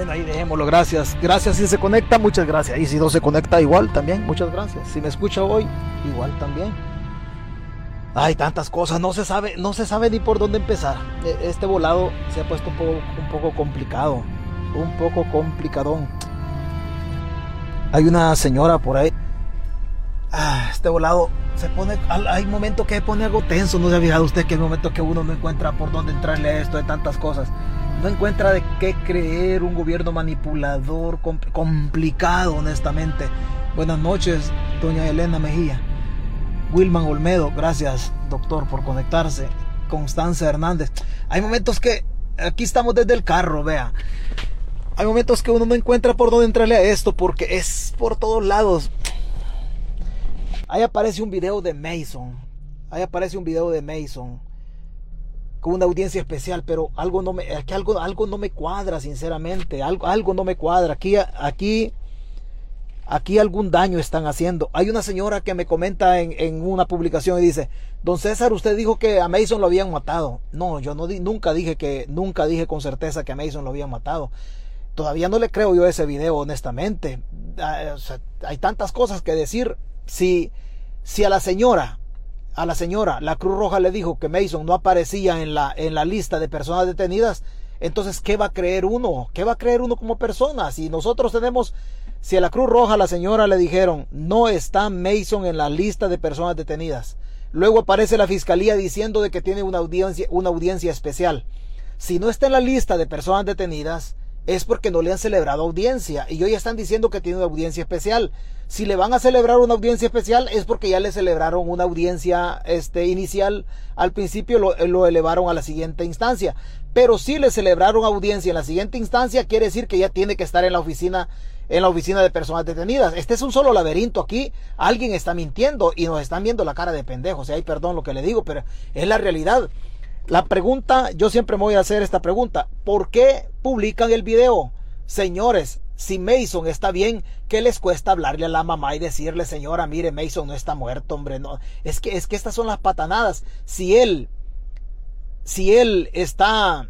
Bueno, ahí dejémoslo, gracias. Gracias si se conecta, muchas gracias. Y si no se conecta, igual también, muchas gracias. Si me escucha hoy, igual también. Hay tantas cosas, no se sabe, no se sabe ni por dónde empezar. E, este volado se ha puesto un poco, complicado, un poco complicadón. Hay una señora por ahí. Ah, este volado se pone, hay momentos que pone algo tenso, no se ha fijado usted que hay momentos que uno no encuentra por dónde entrarle a esto de tantas cosas no encuentra de qué creer un gobierno manipulador, complicado, honestamente. Buenas noches, doña Elena Mejía. Wilman Olmedo, gracias, doctor, por conectarse. Constanza Hernández. Hay momentos que aquí estamos desde el carro, vea. Hay momentos que uno no encuentra por dónde entrarle a esto porque es por todos lados. Ahí aparece un video de Mason. Ahí aparece un video de Mason con una audiencia especial, pero algo no me, algo, algo no me cuadra, sinceramente, algo, algo no me cuadra. Aquí, aquí, aquí algún daño están haciendo. Hay una señora que me comenta en, una publicación y dice, don César, usted dijo que a Mason lo habían matado. No, yo no nunca dije que, nunca dije con certeza que a Mason lo habían matado. Todavía no le creo yo ese video, honestamente. Ah, hay tantas cosas que decir. Si, si a la señora a la señora, la Cruz Roja le dijo que Mason no aparecía en la, en la lista de personas detenidas, entonces, ¿qué va a creer uno? ¿Qué va a creer uno como persona? Si nosotros tenemos, si a la Cruz Roja, la señora le dijeron, no está Mason en la lista de personas detenidas. Luego aparece la fiscalía diciendo de que tiene una audiencia, una audiencia especial. Si no está en la lista de personas detenidas, es porque no le han celebrado audiencia. Y hoy están diciendo que tiene una audiencia especial. Si le van a celebrar una audiencia especial es porque ya le celebraron una audiencia este, inicial. Al principio lo, lo elevaron a la siguiente instancia. Pero si le celebraron audiencia en la siguiente instancia, quiere decir que ya tiene que estar en la oficina en la oficina de personas detenidas. Este es un solo laberinto aquí. Alguien está mintiendo y nos están viendo la cara de pendejos. Y hay perdón lo que le digo, pero es la realidad. La pregunta, yo siempre me voy a hacer esta pregunta. ¿Por qué publican el video? Señores, si Mason está bien, ¿qué les cuesta hablarle a la mamá y decirle, señora, mire, Mason no está muerto, hombre? No, es que, es que estas son las patanadas. Si él, si él está,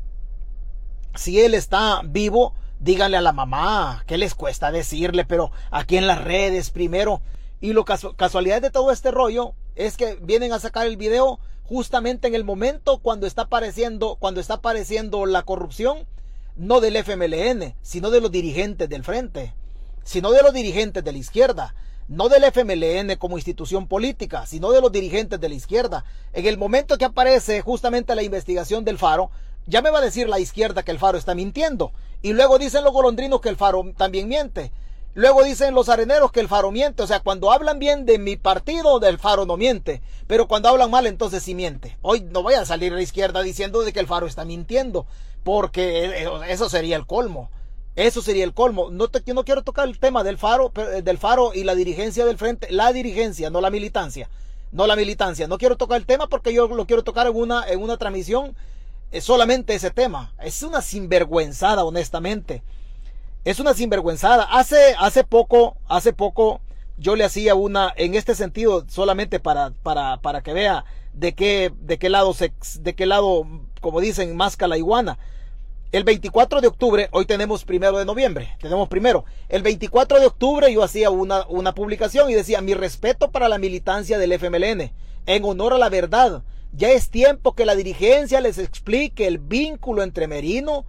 si él está vivo, díganle a la mamá, ¿qué les cuesta decirle? Pero aquí en las redes primero. Y lo casualidad de todo este rollo es que vienen a sacar el video justamente en el momento cuando está apareciendo, cuando está apareciendo la corrupción no del FMLN, sino de los dirigentes del frente, sino de los dirigentes de la izquierda, no del FMLN como institución política, sino de los dirigentes de la izquierda. En el momento que aparece justamente la investigación del Faro, ya me va a decir la izquierda que el Faro está mintiendo. Y luego dicen los golondrinos que el Faro también miente. Luego dicen los areneros que el Faro miente. O sea, cuando hablan bien de mi partido, del Faro no miente. Pero cuando hablan mal, entonces sí miente. Hoy no voy a salir a la izquierda diciendo de que el Faro está mintiendo porque eh, eh, eso sería el colmo. Eso sería el colmo. No te, yo no quiero tocar el tema del faro, eh, del faro y la dirigencia del frente, la dirigencia, no la militancia, no la militancia. No quiero tocar el tema porque yo lo quiero tocar en una, en una transmisión solamente ese tema. Es una sinvergüenzada, honestamente. Es una sinvergüenzada. Hace, hace poco, hace poco, yo le hacía una, en este sentido, solamente para, para, para que vea de qué, de qué lado se, de qué lado, como dicen, masca la iguana. El 24 de octubre, hoy tenemos primero de noviembre, tenemos primero. El 24 de octubre yo hacía una, una publicación y decía, mi respeto para la militancia del FMLN, en honor a la verdad. Ya es tiempo que la dirigencia les explique el vínculo entre Merino,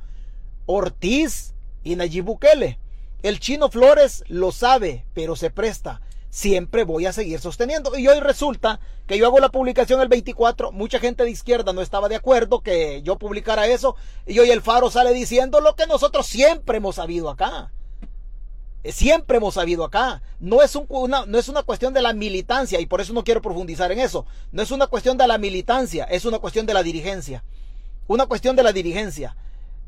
Ortiz y Nayib Bukele. El chino Flores lo sabe, pero se presta siempre voy a seguir sosteniendo. Y hoy resulta que yo hago la publicación el 24, mucha gente de izquierda no estaba de acuerdo que yo publicara eso, y hoy el Faro sale diciendo lo que nosotros siempre hemos sabido acá. Siempre hemos sabido acá. No es, una, no es una cuestión de la militancia, y por eso no quiero profundizar en eso. No es una cuestión de la militancia, es una cuestión de la dirigencia. Una cuestión de la dirigencia.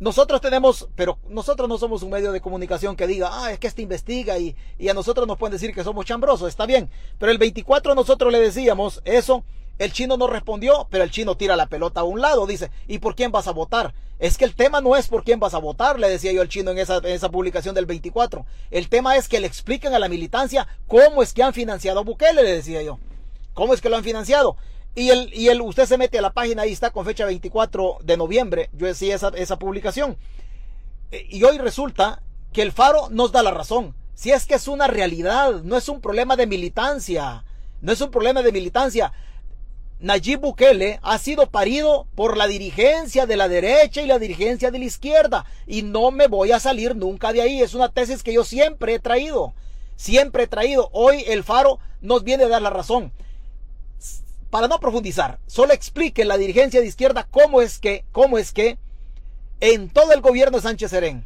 Nosotros tenemos, pero nosotros no somos un medio de comunicación que diga, ah, es que este investiga y, a nosotros nos pueden decir que somos chambrosos, está bien. Pero el 24 nosotros le decíamos eso, el chino no respondió, pero el chino tira la pelota a un lado, dice, ¿y por quién vas a votar? Es que el tema no es por quién vas a votar, le decía yo al chino en esa, en esa publicación del 24. El tema es que le expliquen a la militancia cómo es que han financiado a Bukele, le decía yo. ¿Cómo es que lo han financiado? Y el, y el, usted se mete a la página, ahí está con fecha 24 de noviembre. Yo decía esa, esa publicación. y hoy resulta que el Faro nos da la razón. Si es que es una realidad, no es un problema de militancia, no es un problema de militancia. Nayib Bukele ha sido parido por la dirigencia de la derecha y la dirigencia de la izquierda y no me voy a salir nunca de ahí. Es una tesis que yo siempre he traído, siempre he traído. Hoy el Faro nos viene a dar la razón. Para no profundizar, solo explique la dirigencia de izquierda cómo es que, cómo es que en todo el gobierno de Sánchez Serén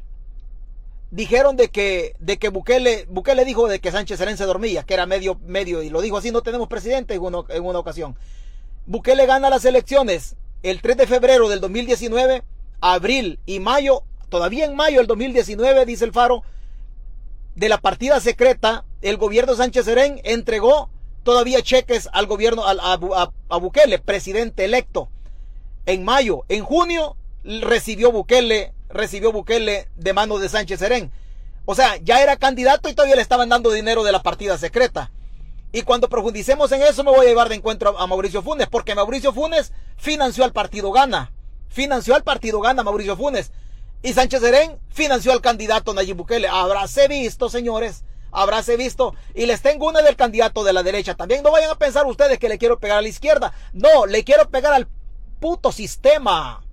dijeron de que, de que Bukele, Bukele dijo de que Sánchez Serén se dormía, que era medio, medio, y lo dijo así, no tenemos presidente en en una ocasión. Bukele gana las elecciones el 3 de febrero del 2019, abril y mayo, todavía en mayo del 2019, dice el Faro, de la partida secreta, el gobierno Sánchez Serén entregó todavía cheques al gobierno, a, Bukele, presidente electo. En mayo, en junio, recibió Bukele, recibió Bukele de manos de Sánchez Serén. O sea, ya era candidato y todavía le estaban dando dinero de la partida secreta. Y cuando profundicemos en eso me voy a llevar de encuentro a Mauricio Funes, porque Mauricio Funes financió al partido Gana. Financió al partido Gana Mauricio Funes. Y Sánchez Serén financió al candidato Nayib Bukele. Habráse visto, señores. Habráse visto. Y les tengo una del candidato de la derecha. También no vayan a pensar ustedes que le quiero pegar a la izquierda. No, le quiero pegar al puto sistema.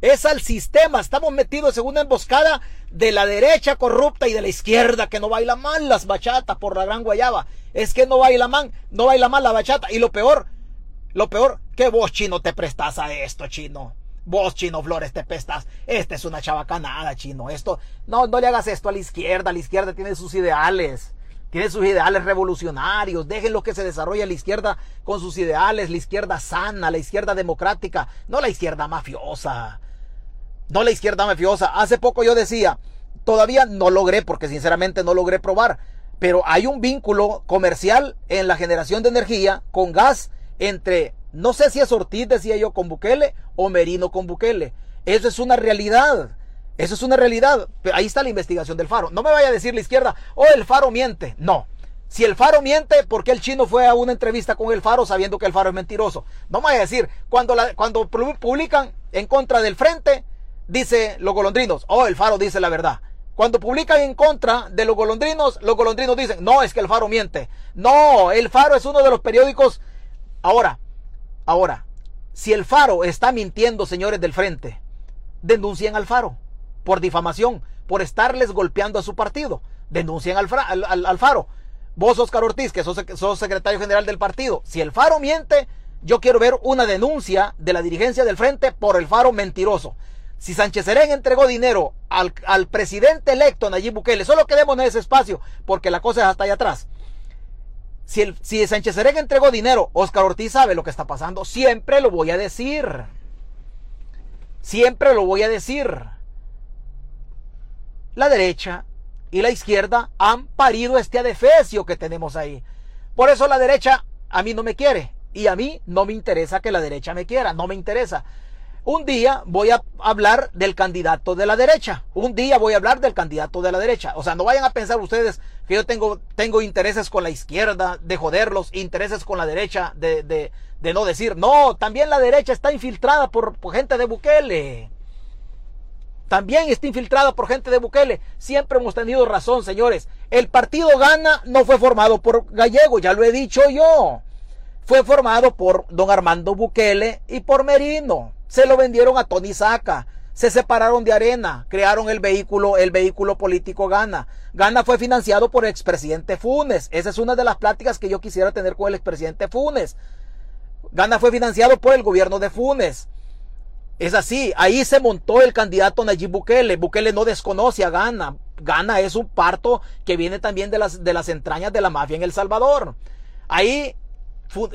Es al sistema. Estamos metidos en una emboscada de la derecha corrupta y de la izquierda que no baila mal las bachatas por la gran guayaba. Es que no baila mal, no baila mal la bachata. Y lo peor, lo peor, que vos chino te prestas a esto, chino. Vos, Chino Flores, te prestas. Esta es una chavacanada, chino. Esto, no, no le hagas esto a la izquierda. La izquierda tiene sus ideales. Tiene sus ideales revolucionarios. Déjenlo que se desarrolle la izquierda con sus ideales. La izquierda sana, la izquierda democrática. No la izquierda mafiosa no la izquierda mafiosa. Hace poco yo decía, todavía no logré, porque sinceramente no logré probar, pero hay un vínculo comercial en la generación de energía con gas entre, no sé si es Ortiz, decía yo, con Bukele o Merino con Bukele. Eso es una realidad. Eso es una realidad. Ahí está la investigación del Faro. No me vaya a decir la izquierda, oh, el Faro miente. No. Si el Faro miente, ¿por qué el chino fue a una entrevista con el Faro sabiendo que el Faro es mentiroso? No me vaya a decir, cuando, cuando publican en contra del frente, dice los golondrinos, oh, el faro dice la verdad. Cuando publican en contra de los golondrinos, los golondrinos dicen, no, es que el faro miente. No, el faro es uno de los periódicos. Ahora, ahora, si el faro está mintiendo, señores del frente, denuncien al faro por difamación, por estarles golpeando a su partido. Denuncien al, al, faro. Vos, Oscar Ortiz, que sos, sos secretario general del partido, si el faro miente, yo quiero ver una denuncia de la dirigencia del frente por el faro mentiroso. Si Sánchez Serén entregó dinero al, presidente electo Nayib Bukele, solo quedemos en ese espacio, porque la cosa es hasta allá atrás. Si, el, si Sánchez Serén entregó dinero, Oscar Ortiz sabe lo que está pasando. Siempre lo voy a decir. Siempre lo voy a decir. La derecha y la izquierda han parido este adefesio que tenemos ahí. Por eso la derecha a mí no me quiere. Y a mí no me interesa que la derecha me quiera. No me interesa. Un día voy a hablar del candidato de la derecha. Un día voy a hablar del candidato de la derecha. O sea, no vayan a pensar ustedes que yo tengo, tengo intereses con la izquierda de joderlos, intereses con la derecha de, de, de no decir. No, también la derecha está infiltrada por, por gente de Bukele. También está infiltrada por gente de Bukele. Siempre hemos tenido razón, señores. El partido Gana no fue formado por Gallego, ya lo he dicho yo. Fue formado por don Armando Bukele y por Merino se lo vendieron a Tony Saca. Se separaron de Arena, crearon el vehículo, el vehículo político Gana. Gana fue financiado por el expresidente Funes. Esa es una de las pláticas que yo quisiera tener con el expresidente Funes. Gana fue financiado por el gobierno de Funes. Es así, ahí se montó el candidato Nayib Bukele. Bukele no desconoce a Gana. Gana es un parto que viene también de las, de las entrañas de la mafia en El Salvador. Ahí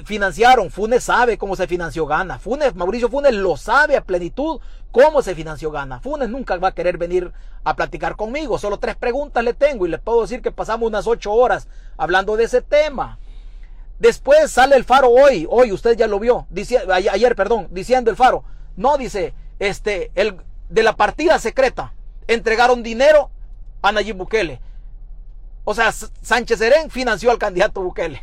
financiaron. Funes sabe cómo se financió Gana. Funes, Mauricio Funes lo sabe a plenitud cómo se financió Gana. Funes nunca va a querer venir a platicar conmigo. Solo tres preguntas le tengo y le puedo decir que pasamos unas ocho horas hablando de ese tema. Después sale el faro hoy, hoy usted ya lo vio, ayer, perdón, diciendo el faro. No, dice, este, el, de la partida secreta, entregaron dinero a Nayib Bukele. O sea, Sánchez Serén financió al candidato Bukele.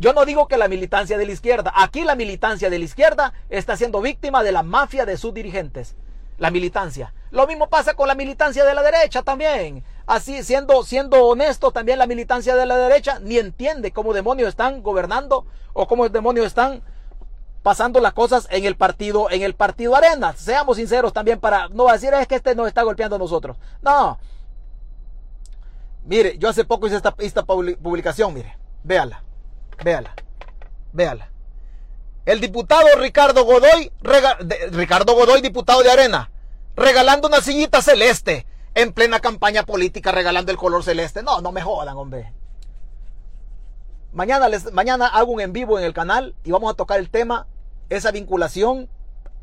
Yo no digo que la militancia de la izquierda, aquí la militancia de la izquierda está siendo víctima de la mafia de sus dirigentes. La militancia. Lo mismo pasa con la militancia de la derecha también. Así, siendo, siendo honesto, también la militancia de la derecha ni entiende cómo demonios están gobernando o cómo demonios están pasando las cosas en el partido, en el partido Arena. Seamos sinceros también para no decir es que este nos está golpeando a nosotros. No. Mire, yo hace poco hice esta, esta publicación, mire, véala, véala, véala. El diputado Ricardo Godoy, Ricardo Godoy, diputado de Arena, regalando una sillita celeste en plena campaña política, regalando el color celeste. No, no me jodan, hombre. Mañana, les, mañana hago un en vivo en el canal y vamos a tocar el tema, esa vinculación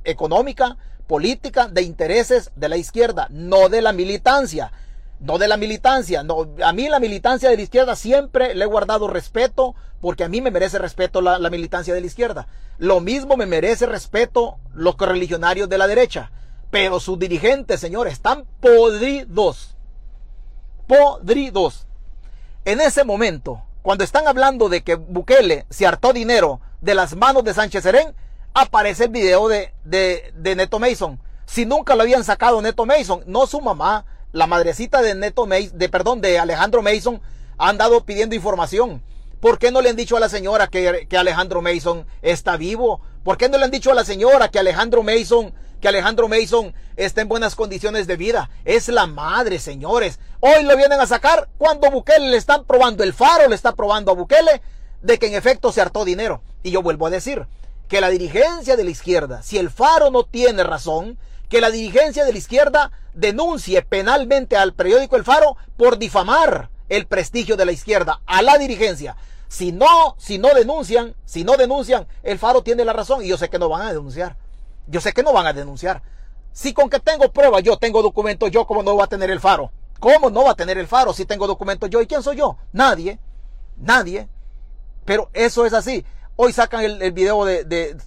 económica, política, de intereses de la izquierda, no de la militancia. No de la militancia. No, a mí la militancia de la izquierda siempre le he guardado respeto porque a mí me merece respeto la, militancia de la izquierda. Lo mismo me merece respeto los correligionarios de la derecha. Pero sus dirigentes, señores, están podridos. Podridos. En ese momento, cuando están hablando de que Bukele se hartó dinero de las manos de Sánchez Serén, aparece el video de, de, de Neto Mason. Si nunca lo habían sacado Neto Mason, no su mamá, la madrecita de Neto de perdón, de Alejandro Mason, han andado pidiendo información. ¿Por qué no le han dicho a la señora que, que, Alejandro Mason está vivo? ¿Por qué no le han dicho a la señora que Alejandro Mason, que Alejandro Mason está en buenas condiciones de vida? Es la madre, señores. Hoy lo vienen a sacar cuando Bukele le están probando, el faro le está probando a Bukele de que en efecto se hartó dinero. Y yo vuelvo a decir que la dirigencia de la izquierda, si el faro no tiene razón, que la dirigencia de la izquierda denuncie penalmente al periódico El Faro por difamar el prestigio de la izquierda a la dirigencia. Si no, si no denuncian, si no denuncian, el Faro tiene la razón y yo sé que no van a denunciar. Yo sé que no van a denunciar. Si con que tengo pruebas, yo tengo documentos, yo cómo no va a tener el Faro. ¿Cómo no va a tener el Faro si tengo documentos yo? ¿Y quién soy yo? Nadie. Nadie. Pero eso es así. Hoy sacan el, video de, de,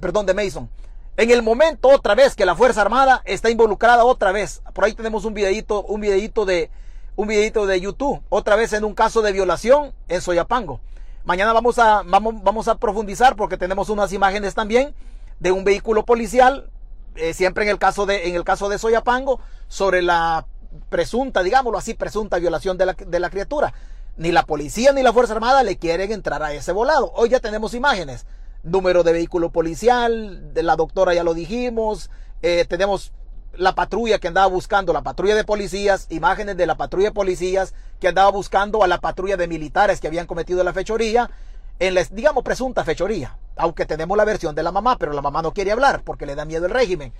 perdón, de Mason. En el momento otra vez que la Fuerza Armada está involucrada otra vez. Por ahí tenemos un videito, un videito de, un videito de YouTube, otra vez en un caso de violación en Soyapango. Mañana vamos a, vamos, vamos a profundizar porque tenemos unas imágenes también de un vehículo policial, eh, siempre en el caso de, en el caso de Soyapango, sobre la presunta, digámoslo así, presunta violación de la, de la criatura. Ni la policía ni la Fuerza Armada le quieren entrar a ese volado. Hoy ya tenemos imágenes. Número de vehículo policial, de la doctora ya lo dijimos, eh, tenemos la patrulla que andaba buscando, la patrulla de policías, imágenes de la patrulla de policías que andaba buscando a la patrulla de militares que habían cometido la fechoría, en la, digamos, presunta fechoría. Aunque tenemos la versión de la mamá, pero la mamá no quiere hablar porque le da miedo el régimen.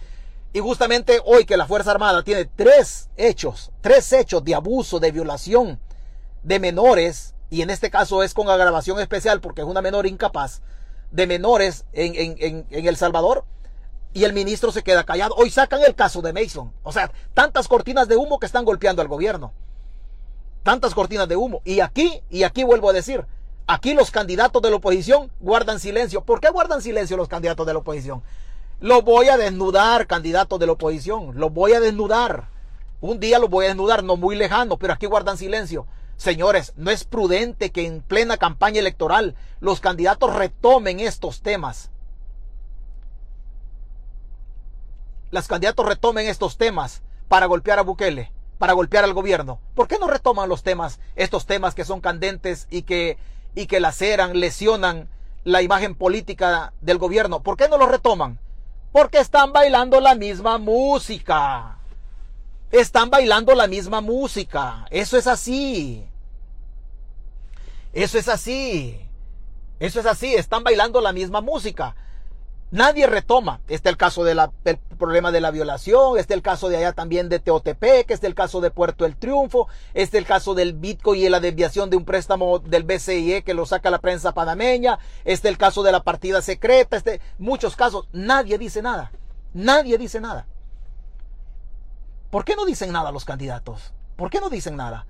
Y justamente hoy que la Fuerza Armada tiene tres hechos, tres hechos de abuso, de violación de menores, y en este caso es con agravación especial porque es una menor incapaz, de menores en, en, en El Salvador, y el ministro se queda callado. Hoy sacan el caso de Mason. O sea, tantas cortinas de humo que están golpeando al gobierno. Tantas cortinas de humo. Y aquí, y aquí vuelvo a decir, aquí los candidatos de la oposición guardan silencio. ¿Por qué guardan silencio los candidatos de la oposición? Los voy a desnudar, candidatos de la oposición. Los voy a desnudar. Un día los voy a desnudar, no muy lejano, pero aquí guardan silencio. Señores, no es prudente que en plena campaña electoral los candidatos retomen estos temas los candidatos retomen estos temas para golpear a Bukele, para golpear al gobierno? ¿Por qué no retoman los temas, estos temas que son candentes y que, y que laceran, lesionan la imagen política del gobierno? ¿Por qué no los retoman? Porque están bailando la misma música. Están bailando la misma música. Eso es así. Eso es así. Eso es así. Están bailando la misma música. Nadie retoma. Está el caso del problema de la violación, está el caso de allá también de Teotepec, está el caso de Puerto El Triunfo, está el caso del Bitcoin y la desviación de un préstamo del BCIE que lo saca la prensa panameña, está el caso de la partida secreta, este, muchos casos. Nadie dice nada. Nadie dice nada. ¿Por qué no dicen nada los candidatos? ¿Por qué no dicen nada?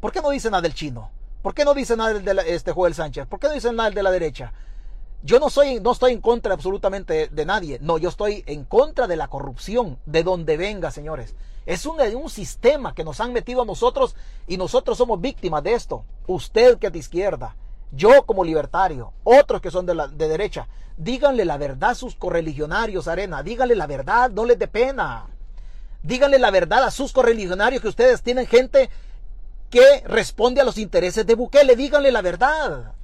¿Por qué no dicen nada del chino? ¿Por qué no dicen nada de este Joel Sánchez? ¿Por qué no dicen nada de la derecha? Yo no, soy, no estoy en contra absolutamente de nadie. No, yo estoy en contra de la corrupción, de donde venga, señores. Es un, un sistema que nos han metido a nosotros y nosotros somos víctimas de esto. Usted que es de izquierda, yo como libertario, otros que son de, la, de derecha, díganle la verdad a sus correligionarios, Arena, díganle la verdad, no les dé pena. Díganle la verdad a sus correligionarios que ustedes tienen gente que responde a los intereses de Bukele. Díganle la verdad.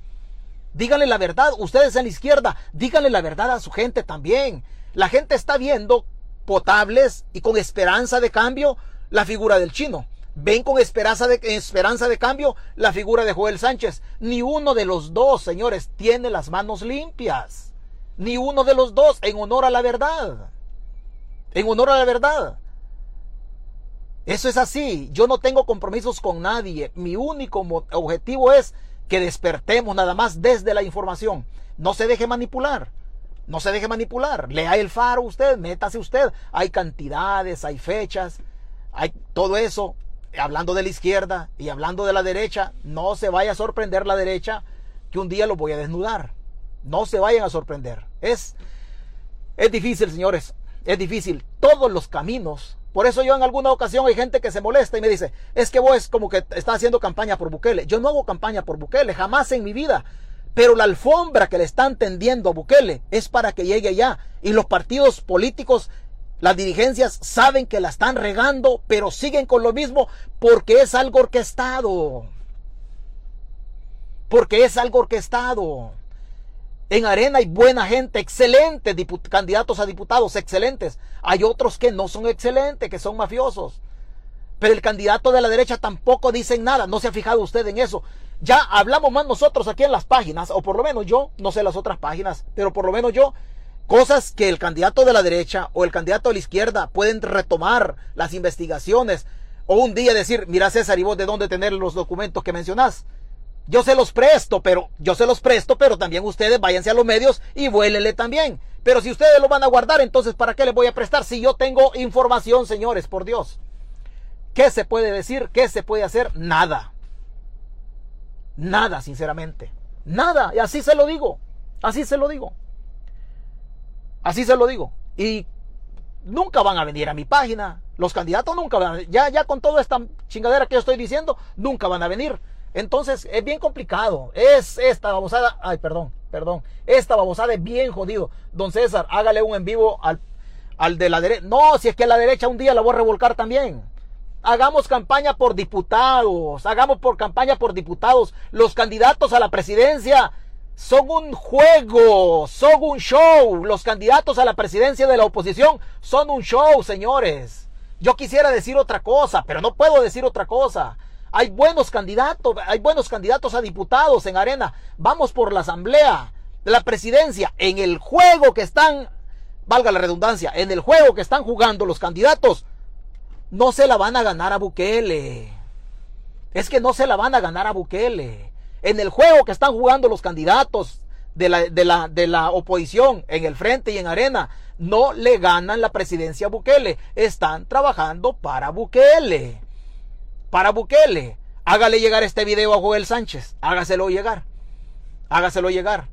Díganle la verdad. Ustedes en la izquierda, díganle la verdad a su gente también. La gente está viendo potables y con esperanza de cambio la figura del chino. Ven con esperanza de, esperanza de cambio la figura de Joel Sánchez. Ni uno de los dos, señores, tiene las manos limpias. Ni uno de los dos en honor a la verdad. En honor a la verdad. Eso es así. Yo no tengo compromisos con nadie. Mi único objetivo es que despertemos nada más desde la información. No se deje manipular. No se deje manipular. Lea el faro usted, métase usted. Hay cantidades, hay fechas, hay todo eso. Hablando de la izquierda y hablando de la derecha, no se vaya a sorprender la derecha que un día lo voy a desnudar. No se vayan a sorprender. Es, es difícil, señores. Es difícil. Todos los caminos. Por eso yo en alguna ocasión hay gente que se molesta y me dice, es que vos como que está haciendo campaña por Bukele. Yo no hago campaña por Bukele, jamás en mi vida. Pero la alfombra que le están tendiendo a Bukele es para que llegue allá. Y los partidos políticos, las dirigencias saben que la están regando, pero siguen con lo mismo porque es algo orquestado. Porque es algo orquestado. En Arena hay buena gente, excelentes candidatos a diputados, excelentes. Hay otros que no son excelentes, que son mafiosos. Pero el candidato de la derecha tampoco dice nada. No se ha fijado usted en eso. Ya hablamos más nosotros aquí en las páginas, o por lo menos yo, no sé las otras páginas, pero por lo menos yo, cosas que el candidato de la derecha o el candidato de la izquierda pueden retomar las investigaciones, o un día decir, mira César, ¿y vos de dónde tener los documentos que mencionás? Yo se los presto, pero yo se los presto, pero también ustedes váyanse a los medios y vuélele también. Pero si ustedes lo van a guardar, entonces ¿para qué les voy a prestar si yo tengo información, señores, por Dios? ¿Qué se puede decir? ¿Qué se puede hacer? Nada. Nada, sinceramente. Nada. Y así se lo digo. Así se lo digo. Así se lo digo. Y nunca van a venir a mi página. Los candidatos nunca van a. Ya, ya con toda esta chingadera que yo estoy diciendo, nunca van a venir. Entonces es bien complicado. Es esta babosada. Ay, perdón, perdón. Esta babosada es bien jodido. Don César, hágale un en vivo al, al de la derecha. No, si es que a la derecha un día la voy a revolcar también. Hagamos campaña por diputados, hagamos por campaña por diputados. Los candidatos a la presidencia son un juego, son un show. Los candidatos a la presidencia de la oposición son un show, señores. Yo quisiera decir otra cosa, pero no puedo decir otra cosa. Hay buenos candidatos, hay buenos candidatos a diputados en arena. Vamos por la asamblea la presidencia. En el juego que están, valga la redundancia, en el juego que están jugando los candidatos, no se la van a ganar a Bukele. Es que no se la van a ganar a Bukele. En el juego que están jugando los candidatos de la, de la, de la oposición en el frente y en arena, no le ganan la presidencia a Bukele. Están trabajando para Bukele. Para Bukele. Hágale llegar este video a Joel Sánchez. Hágaselo llegar. Hágaselo llegar.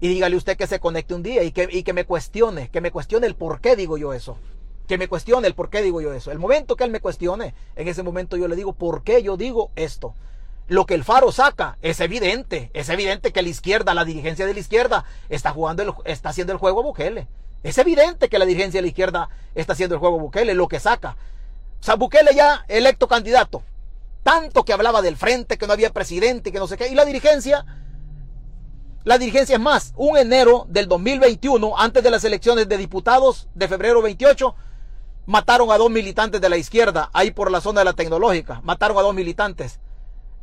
Y dígale usted que se conecte un día y que, y que me cuestione, que me cuestione el por qué digo yo eso que me cuestione el por qué digo yo eso. El momento que él me cuestione, en ese momento yo le digo por qué yo digo esto. Lo que el Faro saca es evidente, es evidente que la izquierda, la dirigencia de la izquierda está jugando, está haciendo el juego Bukele. Es evidente que la dirigencia de la izquierda está haciendo el juego Bukele, lo que saca. O Bukele ya electo candidato. Tanto que hablaba del frente, que no había presidente, que no sé qué. Y la dirigencia, la dirigencia es más, un enero del 2021, antes de las elecciones de diputados de febrero 28, mataron a dos militantes de la izquierda, ahí por la zona de la tecnológica, mataron a dos militantes.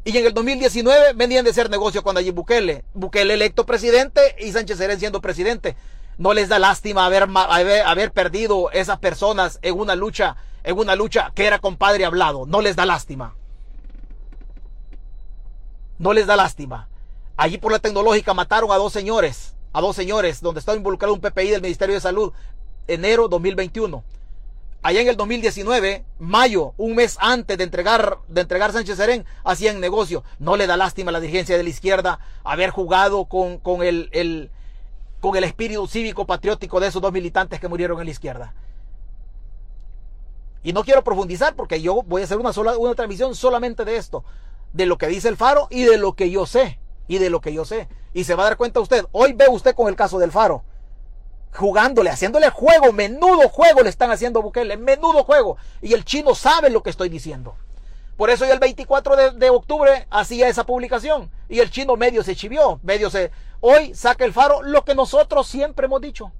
Y en el 2019 venían de ser negocio con allí Bukele. Bukele electo presidente y Sánchez Serén siendo presidente. No les da lástima haber, haber, haber, perdido esas personas en una lucha, en una lucha que era compadre hablado. No les da lástima. No les da lástima. Allí por la tecnológica mataron a dos señores, a dos señores, donde estaba involucrado un PPI del Ministerio de Salud, enero 2021 allá en el 2019, mayo, un mes antes de entregar, de entregar Sánchez Serén, hacían negocio. No le da lástima a la dirigencia de la izquierda haber jugado con, el, con el espíritu cívico patriótico de esos dos militantes que murieron en la izquierda. Y no quiero profundizar porque yo voy a hacer una, sola, una transmisión solamente de esto, de lo que dice el Faro y de lo que yo sé, y de lo que yo sé. Y se va a dar cuenta usted, hoy ve usted con el caso del Faro jugándole, haciéndole juego, menudo juego le están haciendo a Bukele, menudo juego. Y el chino sabe lo que estoy diciendo. Por eso yo el 24 de, octubre hacía esa publicación y el chino medio se chivió, medio se... Hoy saca el faro lo que nosotros siempre hemos dicho,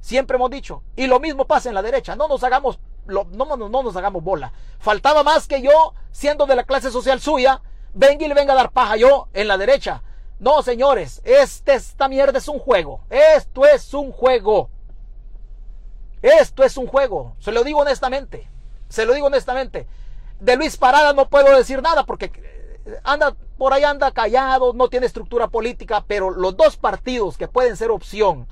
siempre hemos dicho. Y lo mismo pasa en la derecha, no nos hagamos, no, no, no nos hagamos bola. Faltaba más que yo, siendo de la clase social suya, venga y le venga a dar paja yo en la derecha. No, señores, este, esta mierda es un juego. Esto es un juego. Esto es un juego. Se lo digo honestamente. Se lo digo honestamente de Luis Parada no puedo decir nada porque eh, anda por ahí anda callado, no tiene estructura política, pero los dos partidos que pueden ser opción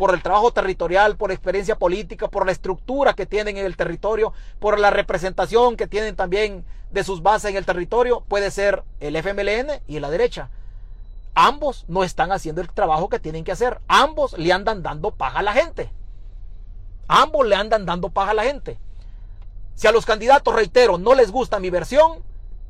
por el trabajo territorial, por experiencia política, por la estructura que tienen en el territorio, por la representación que tienen también de sus bases en el territorio, puede ser el FMLN y la derecha. Ambos no están haciendo el trabajo que tienen que hacer. Ambos le andan dando paja a la gente. Ambos le andan dando paja a la gente. Si a los candidatos, reitero, no les gusta mi versión,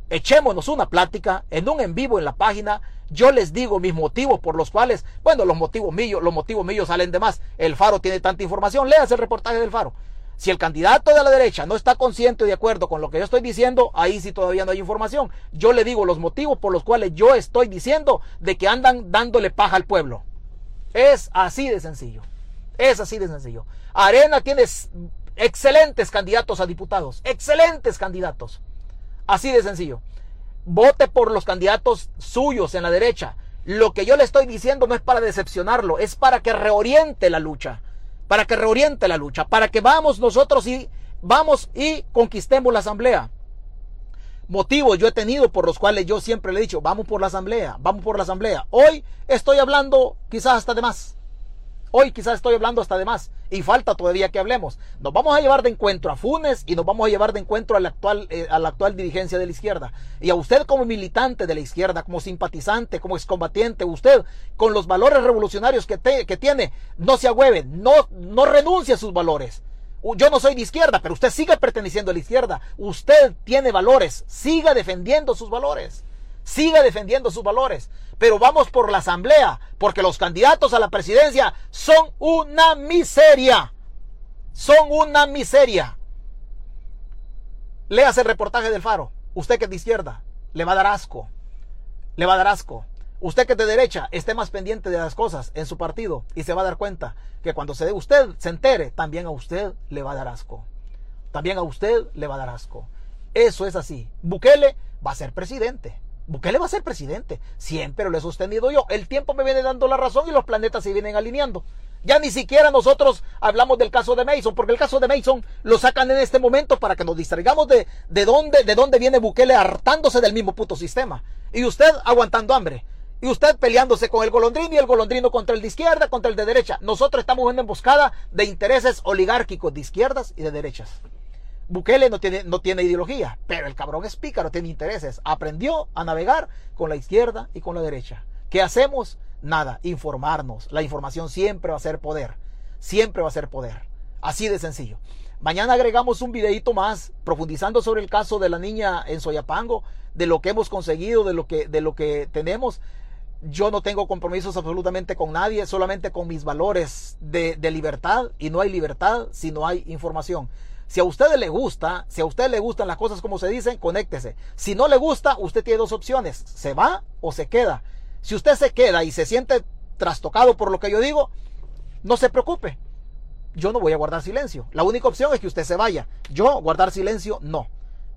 echémonos una plática en un en vivo en la página. Yo les digo mis motivos por los cuales, bueno, los motivos míos, los motivos míos salen de más. El Faro tiene tanta información, leas el reportaje del Faro. Si el candidato de la derecha no está consciente de acuerdo con lo que yo estoy diciendo, ahí sí todavía no hay información. Yo le digo los motivos por los cuales yo estoy diciendo de que andan dándole paja al pueblo. Es así de sencillo. Es así de sencillo. Arena tiene excelentes candidatos a diputados, excelentes candidatos. Así de sencillo. Vote por los candidatos suyos en la derecha. Lo que yo le estoy diciendo no es para decepcionarlo, es para que reoriente la lucha, para que reoriente la lucha, para que vamos nosotros y vamos y conquistemos la asamblea. Motivos yo he tenido por los cuales yo siempre le he dicho, vamos por la asamblea, vamos por la asamblea. Hoy estoy hablando quizás hasta de más. Hoy quizás estoy hablando hasta de más y falta todavía que hablemos. Nos vamos a llevar de encuentro a Funes y nos vamos a llevar de encuentro a la actual, eh, a la actual dirigencia de la izquierda. Y a usted como militante de la izquierda, como simpatizante, como excombatiente, usted con los valores revolucionarios que, tiene, no se agüeve, no, no renuncie a sus valores. Yo no soy de izquierda, pero usted siga perteneciendo a la izquierda. Usted tiene valores, siga defendiendo sus valores siga defendiendo sus valores. Pero vamos por la asamblea, porque los candidatos a la presidencia son una miseria. Son una miseria. Leas el reportaje del Faro. Usted que es de izquierda, le va a dar asco. Le va a dar asco. Usted que es de derecha, esté más pendiente de las cosas en su partido y se va a dar cuenta que cuando se usted se entere, también a usted le va a dar asco. También a usted le va a dar asco. Eso es así. Bukele va a ser presidente. Bukele va a ser presidente. Siempre lo he sostenido yo. El tiempo me viene dando la razón y los planetas se vienen alineando. Ya ni siquiera nosotros hablamos del caso de Mason, porque el caso de Mason lo sacan en este momento para que nos distraigamos de, de, dónde, de dónde viene Bukele hartándose del mismo puto sistema. Y usted aguantando hambre. Y usted peleándose con el golondrino y el golondrino contra el de izquierda, contra el de derecha. Nosotros estamos en una emboscada de intereses oligárquicos de izquierdas y de derechas. Bukele no tiene, no tiene ideología, pero el cabrón es pícaro, tiene intereses. Aprendió a navegar con la izquierda y con la derecha. ¿Qué hacemos? Nada, informarnos. La información siempre va a ser poder. Siempre va a ser poder. Así de sencillo. Mañana agregamos un videito más profundizando sobre el caso de la niña en Soyapango, de lo que hemos conseguido, de lo que, de lo que tenemos. Yo no tengo compromisos absolutamente con nadie, solamente con mis valores de, de libertad. Y no hay libertad si no hay información. Si a usted le gusta, si a usted le gustan las cosas como se dicen, conéctese. Si no le gusta, usted tiene dos opciones, se va o se queda. Si usted se queda y se siente trastocado por lo que yo digo, no se preocupe. Yo no voy a guardar silencio. La única opción es que usted se vaya. Yo guardar silencio, no.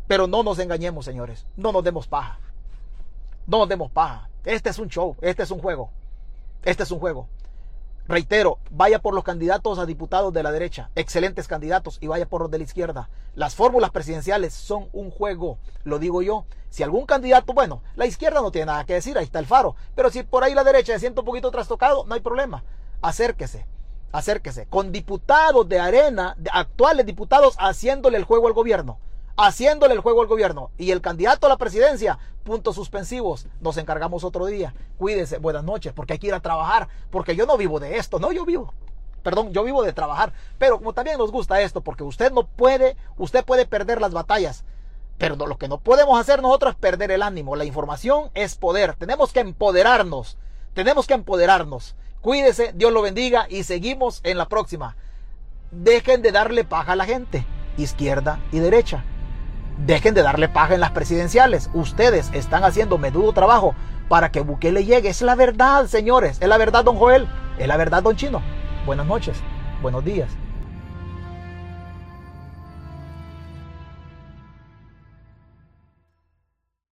Pero no nos engañemos, señores. No nos demos paja. No nos demos paja. Este es un show, este es un juego. Este es un juego. Reitero, vaya por los candidatos a diputados de la derecha, excelentes candidatos, y vaya por los de la izquierda. Las fórmulas presidenciales son un juego, lo digo yo. Si algún candidato, bueno, la izquierda no tiene nada que decir, ahí está el faro, pero si por ahí la derecha se siente un poquito trastocado, no hay problema. Acérquese, acérquese, con diputados de arena, de actuales diputados, haciéndole el juego al gobierno haciéndole el juego al gobierno. Y el candidato a la presidencia, puntos suspensivos, nos encargamos otro día. Cuídense, buenas noches, porque hay que ir a trabajar, porque yo no vivo de esto, no, yo vivo. Perdón, yo vivo de trabajar, pero como también nos gusta esto, porque usted no puede, usted puede perder las batallas, pero lo que no podemos hacer nosotros es perder el ánimo. La información es poder, tenemos que empoderarnos, tenemos que empoderarnos Cuídese, Dios lo bendiga y seguimos en la próxima. Dejen de darle paja a la gente, izquierda y derecha. Dejen de darle paja en las presidenciales. Ustedes están haciendo menudo trabajo para que Bukele llegue. Es la verdad, señores. Es la verdad, don Joel. Es la verdad, don Chino. Buenas noches. Buenos días.